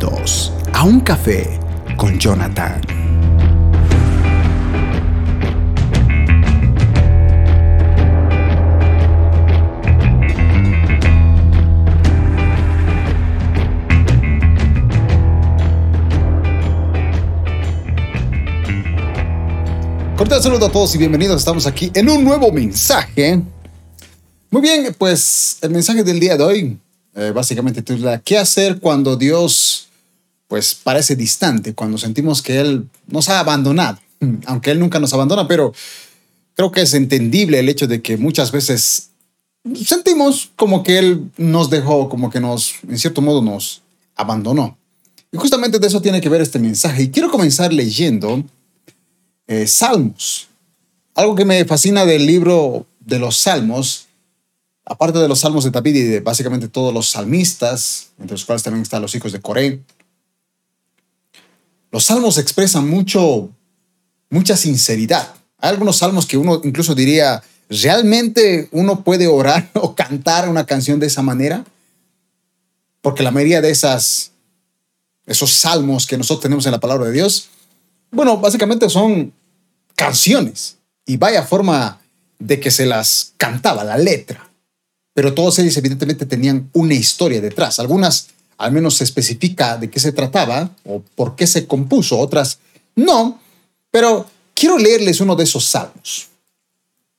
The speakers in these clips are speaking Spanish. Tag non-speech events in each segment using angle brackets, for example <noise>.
A un café con Jonathan. Cordial saludo a todos y bienvenidos. Estamos aquí en un nuevo mensaje. Muy bien, pues el mensaje del día de hoy eh, básicamente titula ¿Qué hacer cuando Dios pues parece distante? Cuando sentimos que Él nos ha abandonado. <laughs> Aunque Él nunca nos abandona, pero creo que es entendible el hecho de que muchas veces sentimos como que Él nos dejó, como que nos, en cierto modo, nos abandonó. Y justamente de eso tiene que ver este mensaje. Y quiero comenzar leyendo eh, Salmos. Algo que me fascina del libro de los Salmos aparte de los salmos de David y de básicamente todos los salmistas, entre los cuales también están los hijos de Coré, los salmos expresan mucho, mucha sinceridad. Hay algunos salmos que uno incluso diría, ¿realmente uno puede orar <laughs> o cantar una canción de esa manera? Porque la mayoría de esas, esos salmos que nosotros tenemos en la palabra de Dios, bueno, básicamente son canciones. Y vaya forma de que se las cantaba, la letra pero todos ellos evidentemente tenían una historia detrás. Algunas al menos se especifica de qué se trataba o por qué se compuso, otras no, pero quiero leerles uno de esos salmos.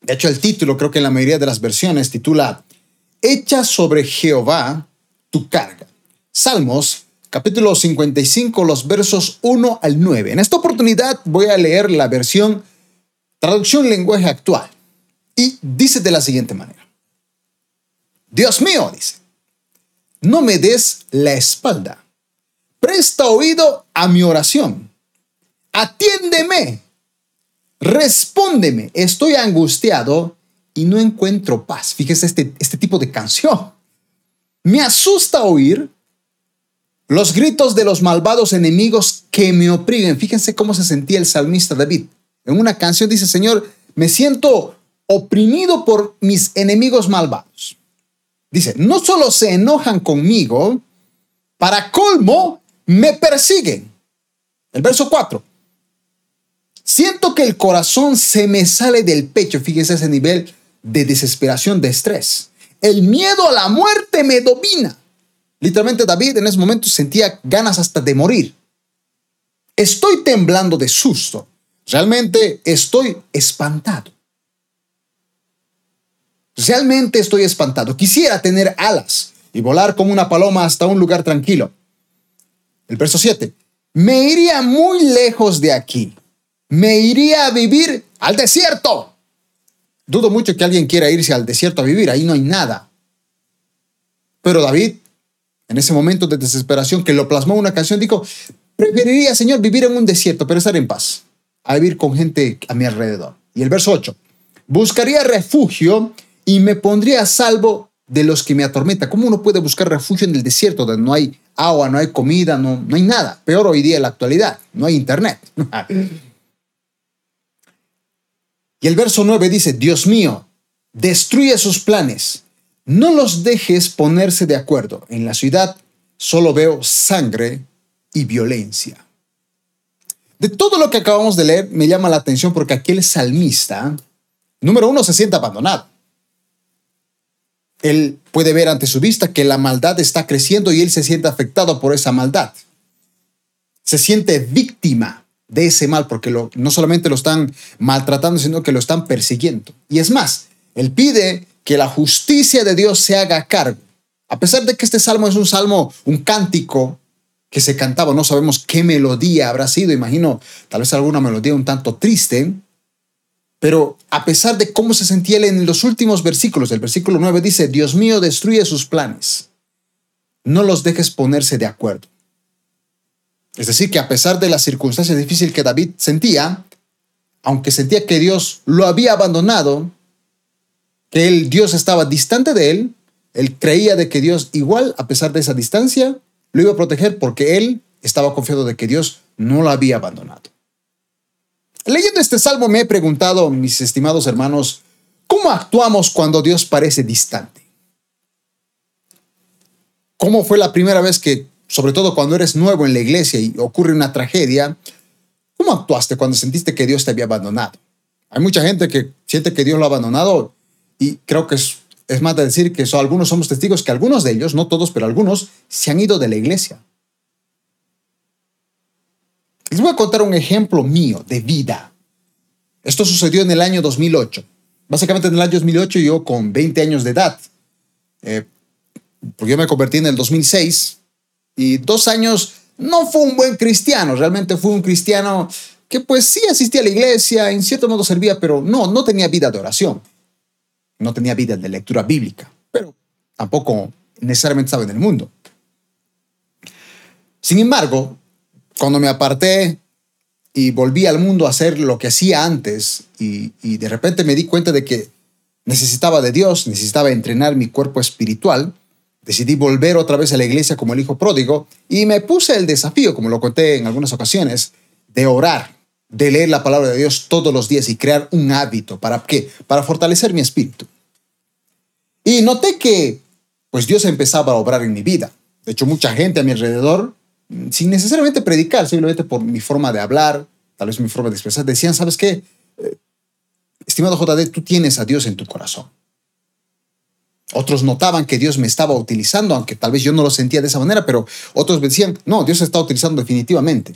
De hecho, el título creo que en la mayoría de las versiones titula Echa sobre Jehová tu carga. Salmos capítulo 55, los versos 1 al 9. En esta oportunidad voy a leer la versión traducción lenguaje actual y dice de la siguiente manera. Dios mío, dice, no me des la espalda. Presta oído a mi oración. Atiéndeme. Respóndeme. Estoy angustiado y no encuentro paz. Fíjese este, este tipo de canción. Me asusta oír los gritos de los malvados enemigos que me oprimen. Fíjense cómo se sentía el salmista David. En una canción dice, Señor, me siento oprimido por mis enemigos malvados. Dice, no solo se enojan conmigo, para colmo, me persiguen. El verso 4. Siento que el corazón se me sale del pecho. Fíjese ese nivel de desesperación, de estrés. El miedo a la muerte me domina. Literalmente David en ese momento sentía ganas hasta de morir. Estoy temblando de susto. Realmente estoy espantado. Realmente estoy espantado. Quisiera tener alas y volar como una paloma hasta un lugar tranquilo. El verso 7. Me iría muy lejos de aquí. Me iría a vivir al desierto. Dudo mucho que alguien quiera irse al desierto a vivir. Ahí no hay nada. Pero David, en ese momento de desesperación que lo plasmó una canción, dijo, preferiría, Señor, vivir en un desierto, pero estar en paz, a vivir con gente a mi alrededor. Y el verso 8. Buscaría refugio y me pondría a salvo de los que me atormentan. ¿Cómo uno puede buscar refugio en el desierto donde no hay agua, no hay comida, no, no hay nada? Peor hoy día en la actualidad, no hay internet. <laughs> y el verso 9 dice, Dios mío, destruye sus planes, no los dejes ponerse de acuerdo. En la ciudad solo veo sangre y violencia. De todo lo que acabamos de leer, me llama la atención porque aquel salmista, número uno, se siente abandonado él puede ver ante su vista que la maldad está creciendo y él se siente afectado por esa maldad. Se siente víctima de ese mal porque no solamente lo están maltratando, sino que lo están persiguiendo. Y es más, él pide que la justicia de Dios se haga cargo. A pesar de que este salmo es un salmo, un cántico que se cantaba, no sabemos qué melodía habrá sido, imagino, tal vez alguna melodía un tanto triste, pero a pesar de cómo se sentía él en los últimos versículos, el versículo 9 dice, Dios mío, destruye sus planes. No los dejes ponerse de acuerdo. Es decir, que a pesar de la circunstancia difícil que David sentía, aunque sentía que Dios lo había abandonado, que el Dios estaba distante de él, él creía de que Dios igual, a pesar de esa distancia, lo iba a proteger porque él estaba confiado de que Dios no lo había abandonado. Leyendo este salmo me he preguntado, mis estimados hermanos, ¿cómo actuamos cuando Dios parece distante? ¿Cómo fue la primera vez que sobre todo cuando eres nuevo en la iglesia y ocurre una tragedia, ¿cómo actuaste cuando sentiste que Dios te había abandonado? Hay mucha gente que siente que Dios lo ha abandonado y creo que es, es más de decir que son, algunos somos testigos que algunos de ellos, no todos, pero algunos, se han ido de la iglesia. Les voy a contar un ejemplo mío de vida. Esto sucedió en el año 2008. Básicamente en el año 2008 yo con 20 años de edad. Eh, porque yo me convertí en el 2006 y dos años no fue un buen cristiano, realmente fue un cristiano que pues sí asistía a la iglesia, en cierto modo servía, pero no, no tenía vida de oración, no tenía vida de lectura bíblica, pero tampoco necesariamente estaba en el mundo. Sin embargo, cuando me aparté y volví al mundo a hacer lo que hacía antes y, de repente me di cuenta de que necesitaba de Dios, necesitaba entrenar mi cuerpo espiritual, decidí volver otra vez a la iglesia como el hijo pródigo y me puse el desafío, como lo conté en algunas ocasiones, de orar, de leer la palabra de Dios todos los días y crear un hábito. ¿Para qué? Para fortalecer mi espíritu. Y noté que, pues Dios empezaba a obrar en mi vida. De hecho, mucha gente a mi alrededor, sin necesariamente predicar, simplemente por mi forma de hablar, tal vez mi forma de expresar, decían, ¿sabes qué? Eh, estimado JD, tú tienes a Dios en tu corazón. Otros notaban que Dios me estaba utilizando, aunque tal vez yo no lo sentía de esa manera, pero otros decían, no, Dios se está utilizando definitivamente.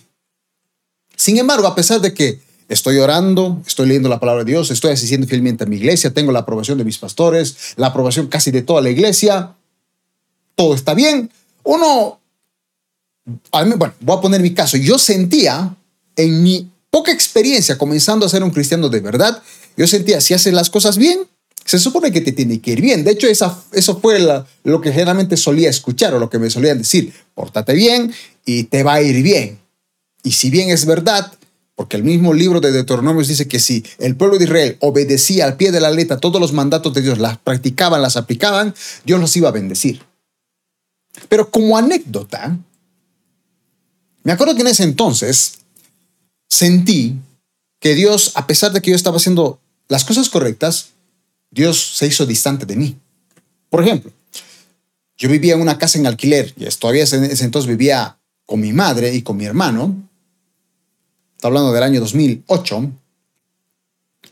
Sin embargo, a pesar de que estoy orando, estoy leyendo la palabra de Dios, estoy asistiendo fielmente a mi iglesia, tengo la aprobación de mis pastores, la aprobación casi de toda la iglesia, todo está bien, uno, bueno, voy a poner mi caso, yo sentía en mi poca experiencia comenzando a ser un cristiano de verdad, yo sentía, si haces las cosas bien, se supone que te tiene que ir bien. De hecho, esa, eso fue lo que generalmente solía escuchar o lo que me solían decir. Pórtate bien y te va a ir bien. Y si bien es verdad, porque el mismo libro de Deuteronomios dice que si el pueblo de Israel obedecía al pie de la letra todos los mandatos de Dios, las practicaban, las aplicaban, Dios los iba a bendecir. Pero como anécdota, me acuerdo que en ese entonces sentí que Dios, a pesar de que yo estaba haciendo las cosas correctas, Dios se hizo distante de mí. Por ejemplo, yo vivía en una casa en alquiler y todavía en ese entonces vivía con mi madre y con mi hermano. Está hablando del año 2008.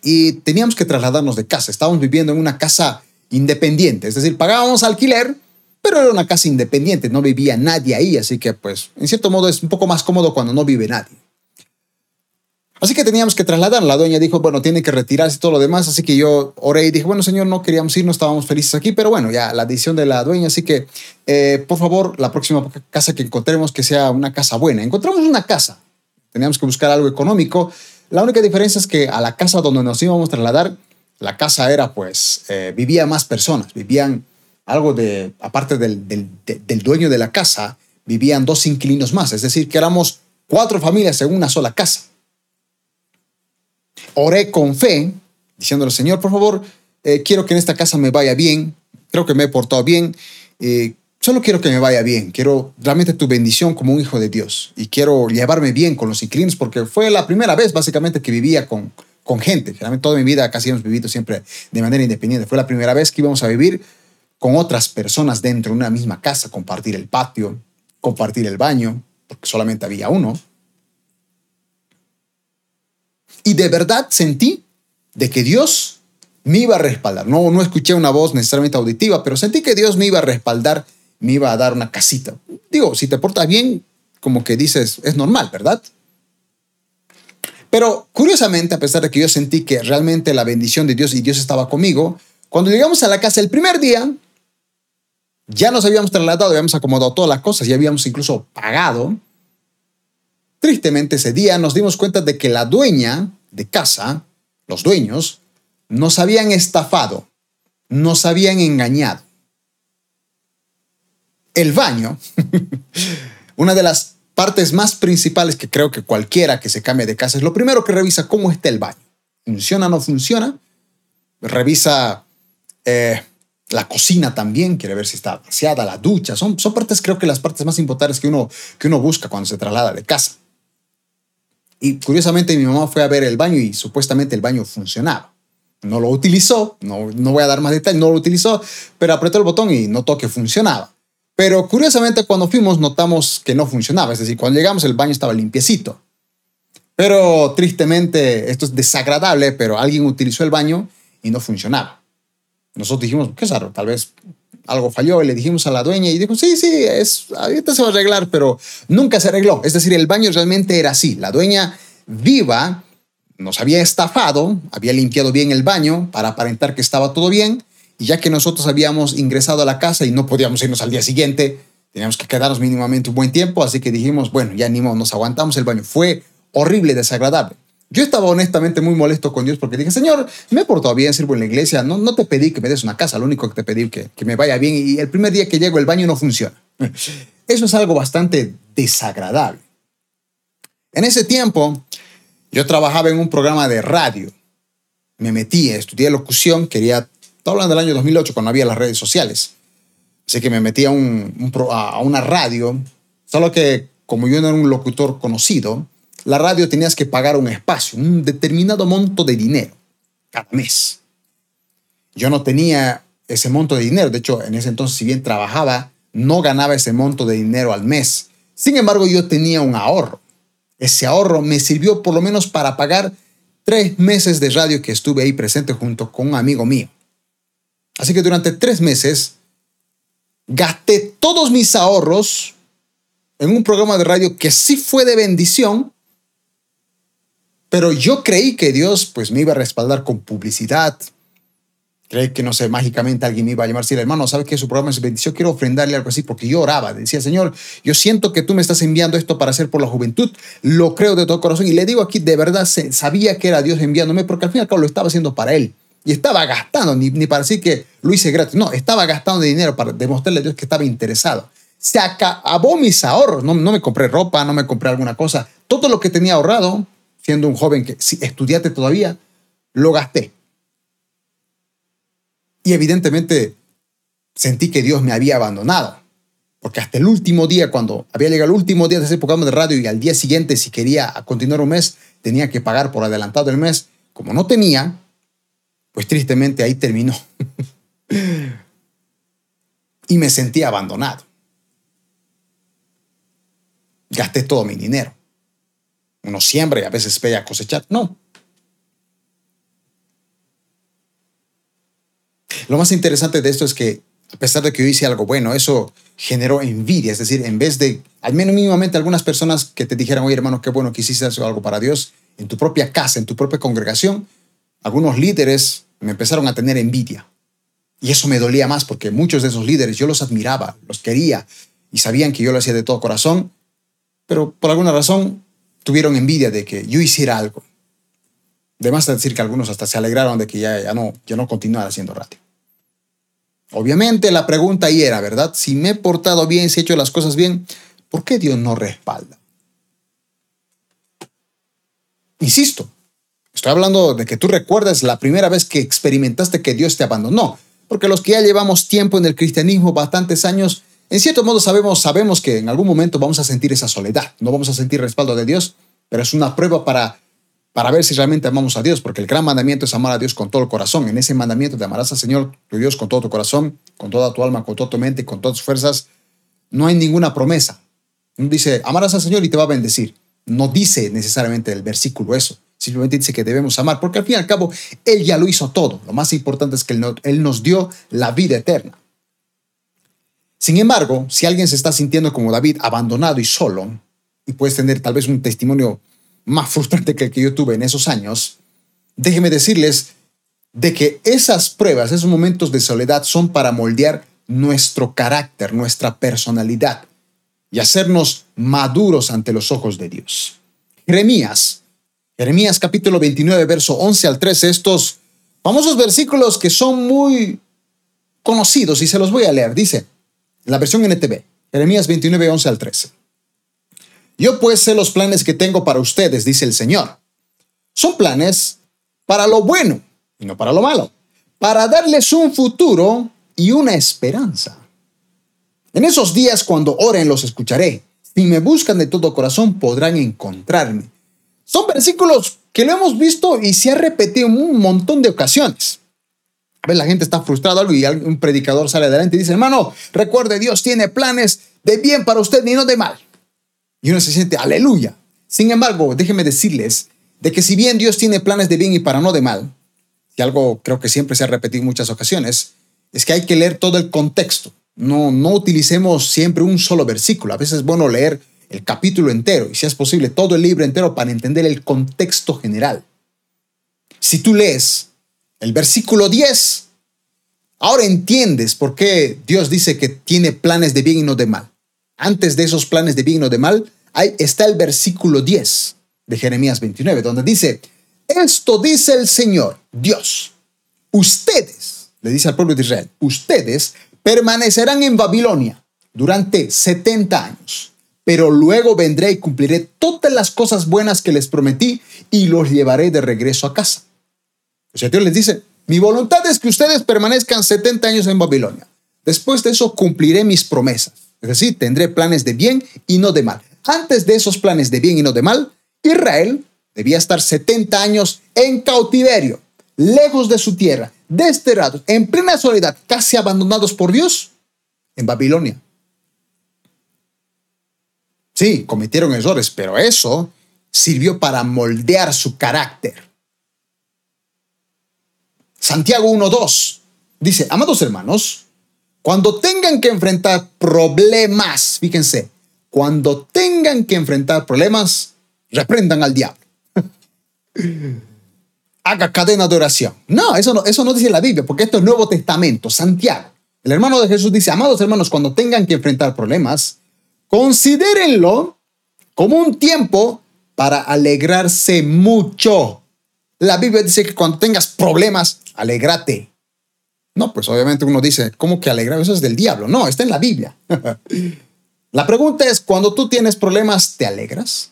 Y teníamos que trasladarnos de casa. Estábamos viviendo en una casa independiente, es decir, pagábamos alquiler, pero era una casa independiente, no vivía nadie ahí, así que pues en cierto modo es un poco más cómodo cuando no vive nadie. Así que teníamos que trasladar. La dueña dijo, bueno, tiene que retirarse y todo lo demás. Así que yo oré y dije, bueno, señor, no queríamos ir, no estábamos felices aquí, pero bueno, ya la decisión de la dueña. Así que, eh, por favor, la próxima casa que encontremos que sea una casa buena. Encontramos una casa. Teníamos que buscar algo económico. La única diferencia es que a la casa donde nos íbamos a trasladar, la casa era, pues, eh, vivía más personas. Vivían algo de, aparte del, del dueño de la casa, vivían dos inquilinos más. Es decir, que éramos cuatro familias en una sola casa oré con fe, diciéndole, Señor, por favor, eh, quiero que en esta casa me vaya bien, creo que me he portado bien, eh, solo quiero que me vaya bien, quiero realmente tu bendición como un hijo de Dios y quiero llevarme bien con los inquilinos porque fue la primera vez básicamente que vivía con, con gente. Realmente toda mi vida casi hemos vivido siempre de manera independiente. Fue la primera vez que íbamos a vivir con otras personas dentro de una misma casa, compartir el patio, compartir el baño, porque solamente había uno. Y de verdad sentí de que Dios me iba a respaldar. No, no escuché una voz necesariamente auditiva, pero sentí que Dios me iba a respaldar, me iba a dar una casita. Digo, si te portas bien, como que dices, es normal, ¿verdad? Pero curiosamente, a pesar de que yo sentí que realmente la bendición de Dios y Dios estaba conmigo, cuando llegamos a la casa el primer día, ya nos habíamos trasladado, habíamos acomodado todas las cosas, ya habíamos incluso pagado. Tristemente ese día nos dimos cuenta de que la dueña de casa, los dueños, nos habían estafado, nos habían engañado. El baño, <laughs> una de las partes más principales que creo que cualquiera que se cambie de casa es lo primero que revisa cómo está el baño. ¿Funciona o no funciona? Revisa eh, la cocina también, quiere ver si está vaciada, la ducha. Son, son partes, creo que las partes más importantes que uno, que uno busca cuando se traslada de casa. Y curiosamente mi mamá fue a ver el baño y supuestamente el baño funcionaba. No lo utilizó, no, no voy a dar más detalles, no lo utilizó, pero apretó el botón y notó que funcionaba. Pero curiosamente cuando fuimos notamos que no funcionaba, es decir, cuando llegamos el baño estaba limpiecito. Pero tristemente, esto es desagradable, pero alguien utilizó el baño y no funcionaba. Nosotros dijimos, qué raro, tal vez algo falló y le dijimos a la dueña y dijo, sí, sí, es, ahorita se va a arreglar, pero nunca se arregló. Es decir, el baño realmente era así. La dueña viva nos había estafado, había limpiado bien el baño para aparentar que estaba todo bien y ya que nosotros habíamos ingresado a la casa y no podíamos irnos al día siguiente, teníamos que quedarnos mínimamente un buen tiempo, así que dijimos, bueno, ya ni modo, nos aguantamos el baño. Fue horrible, desagradable. Yo estaba honestamente muy molesto con Dios porque dije, Señor, me he portado bien, sirvo en la iglesia, no, no te pedí que me des una casa, lo único que te pedí que, que me vaya bien y el primer día que llego el baño no funciona. <laughs> Eso es algo bastante desagradable. En ese tiempo, yo trabajaba en un programa de radio. Me metí, estudié locución, quería, estaba hablando del año 2008 cuando había las redes sociales. Así que me metí a, a una radio, solo que como yo no era un locutor conocido, la radio tenías que pagar un espacio, un determinado monto de dinero cada mes. Yo no tenía ese monto de dinero, de hecho, en ese entonces, si bien trabajaba, no ganaba ese monto de dinero al mes. Sin embargo, yo tenía un ahorro. Ese ahorro me sirvió por lo menos para pagar tres meses de radio que estuve ahí presente junto con un amigo mío. Así que durante tres meses gasté todos mis ahorros en un programa de radio que sí fue de bendición, pero yo creí que Dios pues me iba a respaldar con publicidad. Creí que, no sé, mágicamente alguien me iba a llamar y hermano, ¿sabes que su programa es bendición? Quiero ofrendarle algo así porque yo oraba. Decía, Señor, yo siento que tú me estás enviando esto para hacer por la juventud. Lo creo de todo corazón. Y le digo aquí, de verdad, sabía que era Dios enviándome porque al fin y al cabo lo estaba haciendo para Él. Y estaba gastando, ni, ni para decir que lo hice gratis. No, estaba gastando dinero para demostrarle a Dios que estaba interesado. Se acabó mis ahorros. No, no me compré ropa, no me compré alguna cosa. Todo lo que tenía ahorrado siendo un joven que si estudiaste todavía, lo gasté. Y evidentemente sentí que Dios me había abandonado. Porque hasta el último día, cuando había llegado el último día de ese programa de radio y al día siguiente, si quería continuar un mes, tenía que pagar por adelantado el mes. Como no tenía, pues tristemente ahí terminó. <laughs> y me sentí abandonado. Gasté todo mi dinero uno siembra y a veces espera a cosechar. No. Lo más interesante de esto es que, a pesar de que yo hice algo bueno, eso generó envidia. Es decir, en vez de, al menos mínimamente, algunas personas que te dijeran, oye, hermano, qué bueno que hiciste algo para Dios en tu propia casa, en tu propia congregación, algunos líderes me empezaron a tener envidia. Y eso me dolía más porque muchos de esos líderes yo los admiraba, los quería y sabían que yo lo hacía de todo corazón, pero por alguna razón tuvieron envidia de que yo hiciera algo. Además de decir que algunos hasta se alegraron de que ya, ya, no, ya no continuara haciendo radio. Obviamente la pregunta ahí era, ¿verdad? Si me he portado bien, si he hecho las cosas bien, ¿por qué Dios no respalda? Insisto, estoy hablando de que tú recuerdas la primera vez que experimentaste que Dios te abandonó, porque los que ya llevamos tiempo en el cristianismo, bastantes años, en cierto modo sabemos, sabemos que en algún momento vamos a sentir esa soledad, no vamos a sentir respaldo de Dios, pero es una prueba para, para ver si realmente amamos a Dios, porque el gran mandamiento es amar a Dios con todo el corazón. En ese mandamiento te amarás al Señor, tu Dios, con todo tu corazón, con toda tu alma, con toda tu mente, con todas tus fuerzas. No hay ninguna promesa. No dice, amarás al Señor y te va a bendecir. No dice necesariamente el versículo eso. Simplemente dice que debemos amar, porque al fin y al cabo, Él ya lo hizo todo. Lo más importante es que Él nos dio la vida eterna. Sin embargo, si alguien se está sintiendo como David, abandonado y solo, y puedes tener tal vez un testimonio más frustrante que el que yo tuve en esos años, déjeme decirles de que esas pruebas, esos momentos de soledad son para moldear nuestro carácter, nuestra personalidad y hacernos maduros ante los ojos de Dios. Jeremías, Jeremías capítulo 29, verso 11 al 13, estos famosos versículos que son muy conocidos y se los voy a leer. Dice, la versión NTV, Jeremías 29, 11 al 13. Yo pues sé los planes que tengo para ustedes, dice el Señor. Son planes para lo bueno y no para lo malo, para darles un futuro y una esperanza. En esos días cuando oren los escucharé. Si me buscan de todo corazón podrán encontrarme. Son versículos que lo hemos visto y se ha repetido en un montón de ocasiones. La gente está frustrada y un predicador sale adelante y dice, hermano, recuerde, Dios tiene planes de bien para usted y no de mal. Y uno se siente, aleluya. Sin embargo, déjenme decirles de que si bien Dios tiene planes de bien y para no de mal, y algo creo que siempre se ha repetido en muchas ocasiones, es que hay que leer todo el contexto. No, no utilicemos siempre un solo versículo. A veces es bueno leer el capítulo entero y si es posible todo el libro entero para entender el contexto general. Si tú lees el versículo 10, ahora entiendes por qué Dios dice que tiene planes de bien y no de mal. Antes de esos planes de bien y no de mal, ahí está el versículo 10 de Jeremías 29, donde dice, esto dice el Señor, Dios, ustedes, le dice al pueblo de Israel, ustedes permanecerán en Babilonia durante 70 años, pero luego vendré y cumpliré todas las cosas buenas que les prometí y los llevaré de regreso a casa. O sea, Dios les dice, mi voluntad es que ustedes permanezcan 70 años en Babilonia. Después de eso cumpliré mis promesas. Es decir, tendré planes de bien y no de mal. Antes de esos planes de bien y no de mal, Israel debía estar 70 años en cautiverio, lejos de su tierra, desterrados, en plena soledad, casi abandonados por Dios, en Babilonia. Sí, cometieron errores, pero eso sirvió para moldear su carácter. Santiago 1.2 dice, amados hermanos, cuando tengan que enfrentar problemas, fíjense, cuando tengan que enfrentar problemas, reprendan al diablo. <laughs> Haga cadena de oración. No eso, no, eso no dice la Biblia, porque esto es Nuevo Testamento, Santiago. El hermano de Jesús dice, amados hermanos, cuando tengan que enfrentar problemas, considérenlo como un tiempo para alegrarse mucho. La Biblia dice que cuando tengas problemas, alégrate. No, pues obviamente uno dice, ¿cómo que alegrar? Eso es del diablo. No, está en la Biblia. <laughs> la pregunta es, cuando tú tienes problemas, ¿te alegras?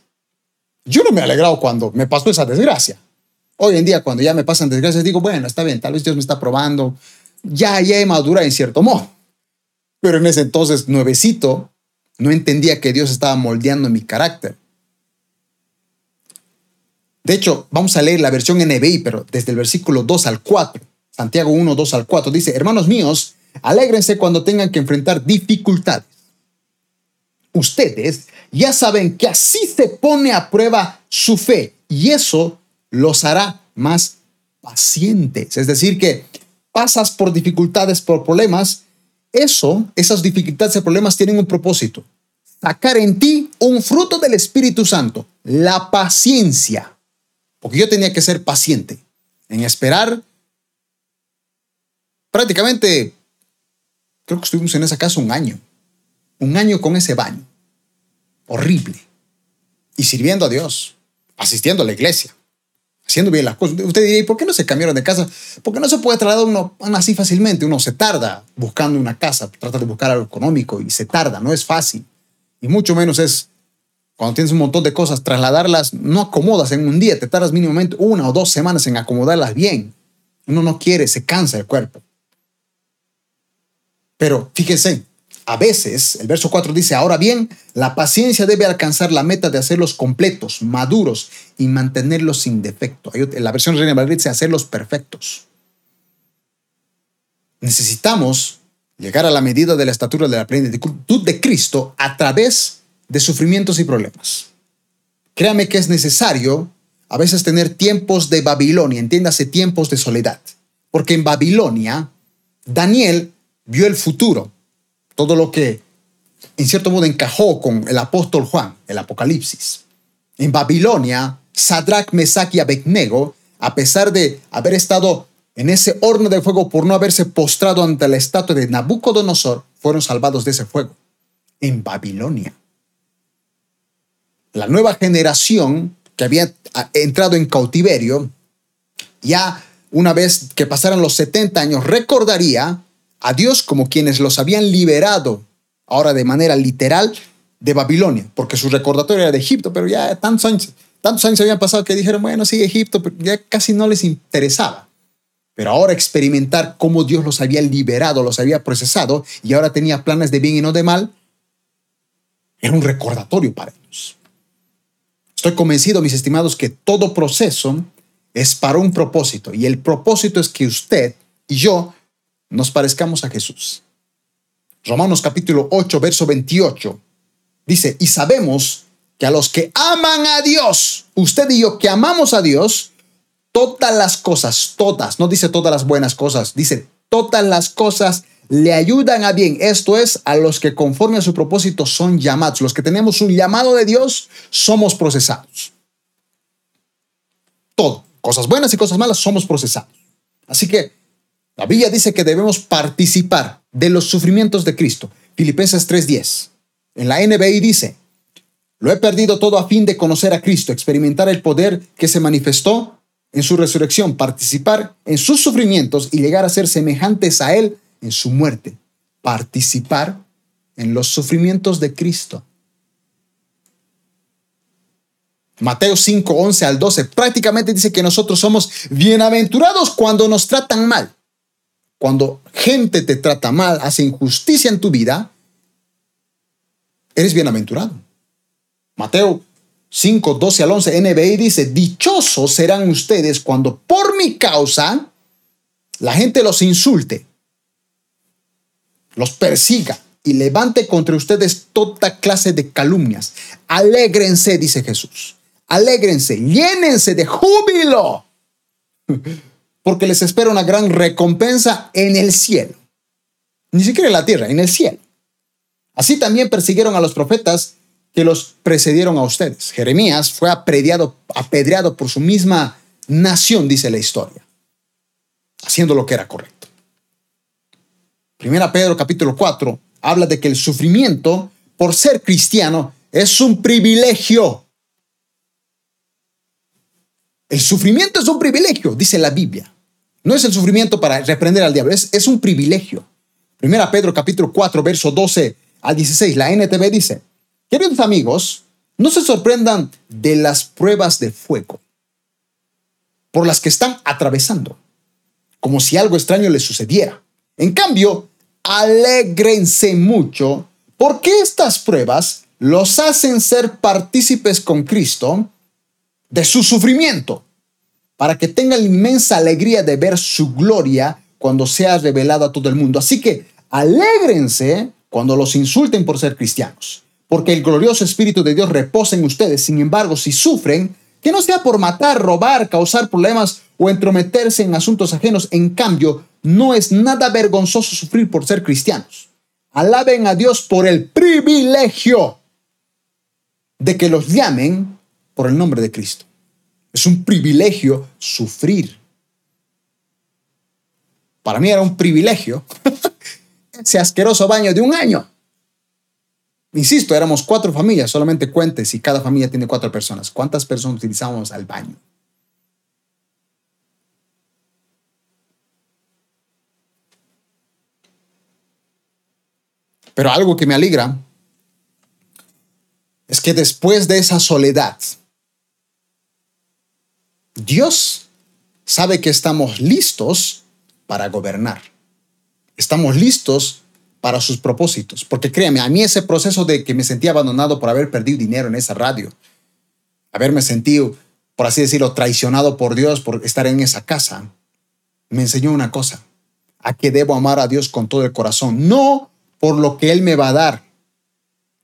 Yo no me he alegrado cuando me pasó esa desgracia. Hoy en día, cuando ya me pasan desgracias, digo, bueno, está bien, tal vez Dios me está probando. Ya, ya he madurado en cierto modo. Pero en ese entonces, nuevecito, no entendía que Dios estaba moldeando mi carácter. De hecho, vamos a leer la versión NBI, pero desde el versículo 2 al 4. Santiago 1, 2 al 4 dice, hermanos míos, alégrense cuando tengan que enfrentar dificultades. Ustedes ya saben que así se pone a prueba su fe y eso los hará más pacientes. Es decir, que pasas por dificultades, por problemas, eso, esas dificultades y problemas tienen un propósito. Sacar en ti un fruto del Espíritu Santo, la paciencia. Porque yo tenía que ser paciente en esperar. Prácticamente, creo que estuvimos en esa casa un año. Un año con ese baño. Horrible. Y sirviendo a Dios, asistiendo a la iglesia, haciendo bien las cosas. Usted diría, ¿y por qué no se cambiaron de casa? Porque no se puede trasladar uno así fácilmente. Uno se tarda buscando una casa, trata de buscar algo económico y se tarda, no es fácil. Y mucho menos es cuando tienes un montón de cosas, trasladarlas no acomodas en un día, te tardas mínimamente una o dos semanas en acomodarlas bien. Uno no quiere, se cansa el cuerpo. Pero fíjense, a veces, el verso 4 dice, ahora bien, la paciencia debe alcanzar la meta de hacerlos completos, maduros y mantenerlos sin defecto. En la versión Reina Madrid dice hacerlos perfectos. Necesitamos llegar a la medida de la estatura de la plenitud de Cristo a través de sufrimientos y problemas. Créame que es necesario a veces tener tiempos de Babilonia, entiéndase tiempos de soledad, porque en Babilonia Daniel vio el futuro, todo lo que en cierto modo encajó con el apóstol Juan, el Apocalipsis. En Babilonia, Sadrach, Mesach y Abednego, a pesar de haber estado en ese horno de fuego por no haberse postrado ante la estatua de Nabucodonosor, fueron salvados de ese fuego. En Babilonia la nueva generación que había ah, entrado en cautiverio, ya una vez que pasaran los 70 años, recordaría a Dios como quienes los habían liberado, ahora de manera literal, de Babilonia, porque su recordatorio era de Egipto, pero ya tantos años, tantos años habían pasado que dijeron, bueno, sí, Egipto, pero ya casi no les interesaba. Pero ahora experimentar cómo Dios los había liberado, los había procesado y ahora tenía planes de bien y no de mal, era un recordatorio para ellos. Estoy convencido, mis estimados, que todo proceso es para un propósito y el propósito es que usted y yo nos parezcamos a Jesús. Romanos capítulo 8, verso 28 dice, y sabemos que a los que aman a Dios, usted y yo que amamos a Dios, todas las cosas, todas, no dice todas las buenas cosas, dice todas las cosas le ayudan a bien. Esto es, a los que conforme a su propósito son llamados. Los que tenemos un llamado de Dios, somos procesados. Todo, cosas buenas y cosas malas, somos procesados. Así que la Biblia dice que debemos participar de los sufrimientos de Cristo. Filipenses 3:10. En la NBI dice, lo he perdido todo a fin de conocer a Cristo, experimentar el poder que se manifestó en su resurrección, participar en sus sufrimientos y llegar a ser semejantes a Él en su muerte. Participar en los sufrimientos de Cristo. Mateo 5, 11 al 12 prácticamente dice que nosotros somos bienaventurados cuando nos tratan mal. Cuando gente te trata mal, hace injusticia en tu vida, eres bienaventurado. Mateo 5, 12 al 11, NBI dice, dichosos serán ustedes cuando por mi causa la gente los insulte, los persiga y levante contra ustedes toda clase de calumnias. Alégrense, dice Jesús. Alégrense, llénense de júbilo, <laughs> porque les espera una gran recompensa en el cielo. Ni siquiera en la tierra, en el cielo. Así también persiguieron a los profetas que los precedieron a ustedes. Jeremías fue apedreado, apedreado por su misma nación, dice la historia, haciendo lo que era correcto. Primera Pedro capítulo 4 habla de que el sufrimiento por ser cristiano es un privilegio. El sufrimiento es un privilegio, dice la Biblia. No es el sufrimiento para reprender al diablo, es, un privilegio. Primera Pedro capítulo 4, verso 12 al 16, la NTV dice, queridos amigos, no se sorprendan de las pruebas de fuego por las que están atravesando, como si algo extraño les sucediera. En cambio, alégrense mucho porque estas pruebas los hacen ser partícipes con Cristo de su sufrimiento, para que tengan la inmensa alegría de ver su gloria cuando sea revelada a todo el mundo. Así que alégrense cuando los insulten por ser cristianos, porque el glorioso Espíritu de Dios reposa en ustedes. Sin embargo, si sufren, que no sea por matar, robar, causar problemas o entrometerse en asuntos ajenos, en cambio, no es nada vergonzoso sufrir por ser cristianos. Alaben a Dios por el privilegio de que los llamen por el nombre de Cristo. Es un privilegio sufrir. Para mí era un privilegio <laughs> ese asqueroso baño de un año. Insisto, éramos cuatro familias, solamente cuentes y cada familia tiene cuatro personas. ¿Cuántas personas utilizamos al baño? Pero algo que me alegra es que después de esa soledad, Dios sabe que estamos listos para gobernar. Estamos listos para sus propósitos. Porque créame, a mí ese proceso de que me sentía abandonado por haber perdido dinero en esa radio, haberme sentido, por así decirlo, traicionado por Dios por estar en esa casa, me enseñó una cosa, a que debo amar a Dios con todo el corazón, no por lo que Él me va a dar,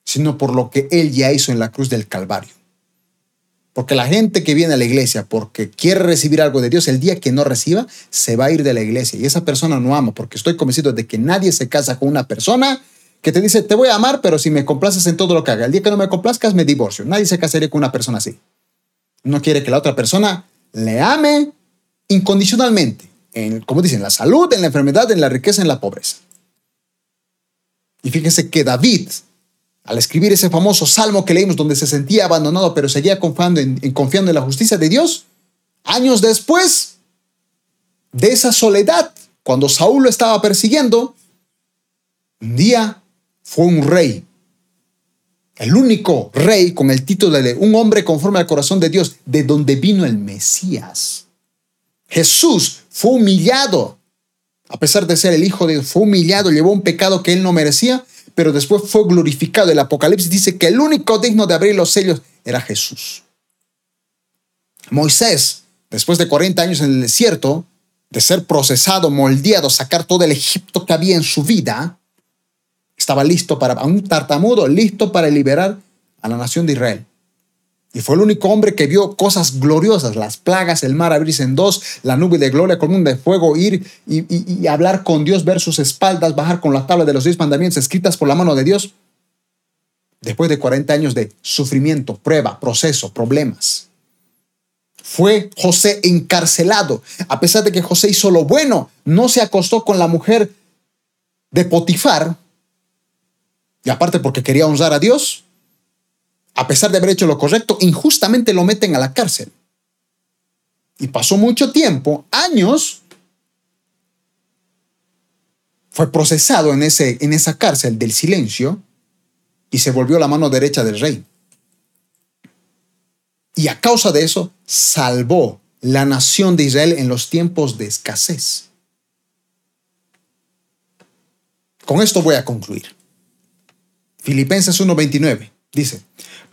sino por lo que Él ya hizo en la cruz del Calvario. Porque la gente que viene a la iglesia porque quiere recibir algo de Dios, el día que no reciba, se va a ir de la iglesia. Y esa persona no ama, porque estoy convencido de que nadie se casa con una persona que te dice, te voy a amar, pero si me complaces en todo lo que haga. El día que no me complazcas, me divorcio. Nadie se casaría con una persona así. No quiere que la otra persona le ame incondicionalmente. En, como dicen, la salud, en la enfermedad, en la riqueza, en la pobreza. Y fíjense que David al escribir ese famoso salmo que leímos donde se sentía abandonado pero seguía confiando en, confiando en la justicia de Dios, años después de esa soledad, cuando Saúl lo estaba persiguiendo, un día fue un rey, el único rey con el título de un hombre conforme al corazón de Dios, de donde vino el Mesías. Jesús fue humillado, a pesar de ser el Hijo de Dios, fue humillado, llevó un pecado que él no merecía pero después fue glorificado. El Apocalipsis dice que el único digno de abrir los sellos era Jesús. Moisés, después de 40 años en el desierto, de ser procesado, moldeado, sacar todo el Egipto que había en su vida, estaba listo para, un tartamudo, listo para liberar a la nación de Israel. Y fue el único hombre que vio cosas gloriosas, las plagas, el mar abrirse en dos, la nube de gloria, columna de fuego, ir y, hablar con Dios, ver sus espaldas, bajar con la tabla de los diez mandamientos escritas por la mano de Dios. Después de 40 años de sufrimiento, prueba, proceso, problemas. Fue José encarcelado. A pesar de que José hizo lo bueno, no se acostó con la mujer de Potifar. Y aparte porque quería honrar a Dios, a pesar de haber hecho lo correcto, injustamente lo meten a la cárcel. Y pasó mucho tiempo, años, fue procesado en, ese, en esa cárcel del silencio y se volvió la mano derecha del rey. Y a causa de eso, salvó la nación de Israel en los tiempos de escasez. Con esto voy a concluir. Filipenses 1:29 dice,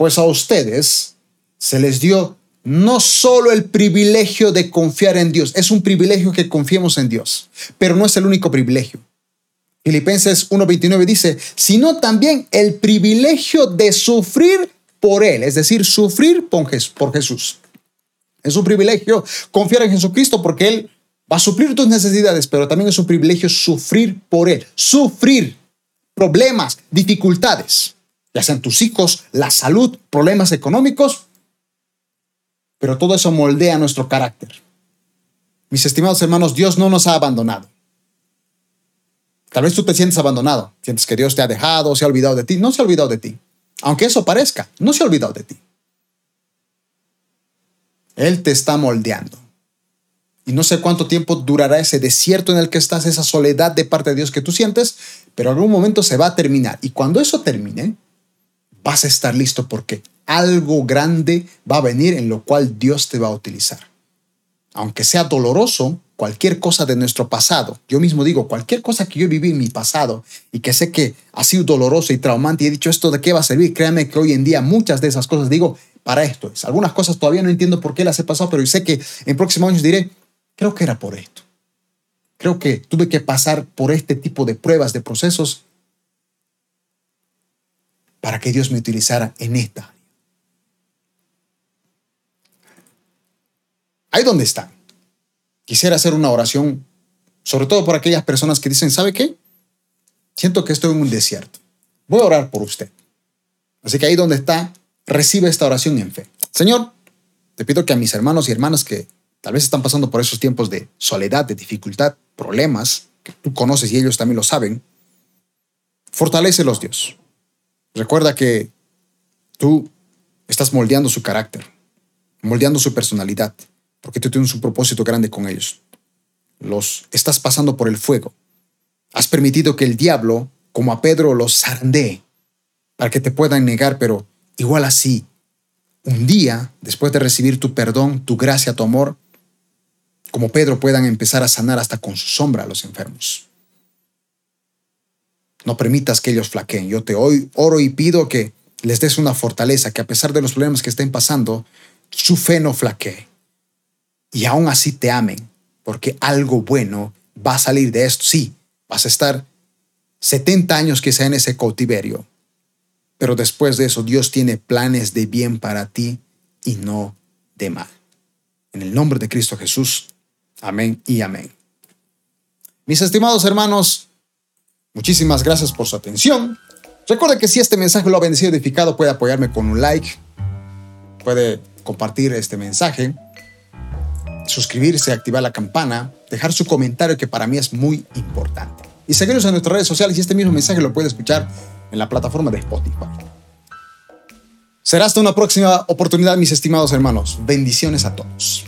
pues a ustedes se les dio no solo el privilegio de confiar en Dios, es un privilegio que confiemos en Dios, pero no es el único privilegio. Filipenses 1.29 dice, sino también el privilegio de sufrir por Él, es decir, sufrir por Jesús. Es un privilegio confiar en Jesucristo porque Él va a suplir tus necesidades, pero también es un privilegio sufrir por Él, sufrir problemas, dificultades ya sean tus hijos, la salud, problemas económicos, pero todo eso moldea nuestro carácter. Mis estimados hermanos, Dios no nos ha abandonado. Tal vez tú te sientes abandonado, sientes que Dios te ha dejado, se ha olvidado de ti. No se ha olvidado de ti. Aunque eso parezca, no se ha olvidado de ti. Él te está moldeando. Y no sé cuánto tiempo durará ese desierto en el que estás, esa soledad de parte de Dios que tú sientes, pero algún momento se va a terminar. Y cuando eso termine, vas a estar listo porque algo grande va a venir en lo cual Dios te va a utilizar. Aunque sea doloroso, cualquier cosa de nuestro pasado, yo mismo digo, cualquier cosa que yo viví en mi pasado y que sé que ha sido doloroso y traumante y he dicho esto de qué va a servir, créame que hoy en día muchas de esas cosas digo, para esto es. Algunas cosas todavía no entiendo por qué las he pasado, pero sé que en próximos años diré, creo que era por esto. Creo que tuve que pasar por este tipo de pruebas, de procesos para que Dios me utilizara en esta área. Ahí donde están. Quisiera hacer una oración, sobre todo por aquellas personas que dicen, ¿sabe qué? Siento que estoy en un desierto. Voy a orar por usted. Así que ahí donde está, recibe esta oración en fe. Señor, te pido que a mis hermanos y hermanas que tal vez están pasando por esos tiempos de soledad, de dificultad, problemas, que tú conoces y ellos también lo saben, fortalecelos, Dios. Recuerda que tú estás moldeando su carácter, moldeando su personalidad, porque tú tienes un propósito grande con ellos. Los estás pasando por el fuego. Has permitido que el diablo, como a Pedro, los zarandee para que te puedan negar, pero igual así, un día, después de recibir tu perdón, tu gracia, tu amor, como Pedro puedan empezar a sanar hasta con su sombra a los enfermos. No permitas que ellos flaqueen. Yo te oro y pido que les des una fortaleza, que a pesar de los problemas que estén pasando, su fe no flaquee. Y aún así te amen, porque algo bueno va a salir de esto. Sí, vas a estar 70 años quizá en ese cautiverio, pero después de eso Dios tiene planes de bien para ti y no de mal. En el nombre de Cristo Jesús. Amén y amén. Mis estimados hermanos, Muchísimas gracias por su atención. Recuerde que si este mensaje lo ha bendecido edificado, puede apoyarme con un like, puede compartir este mensaje, suscribirse, activar la campana, dejar su comentario que para mí es muy importante. Y seguirnos en nuestras redes sociales y este mismo mensaje lo puede escuchar en la plataforma de Spotify. Será hasta una próxima oportunidad, mis estimados hermanos. Bendiciones a todos.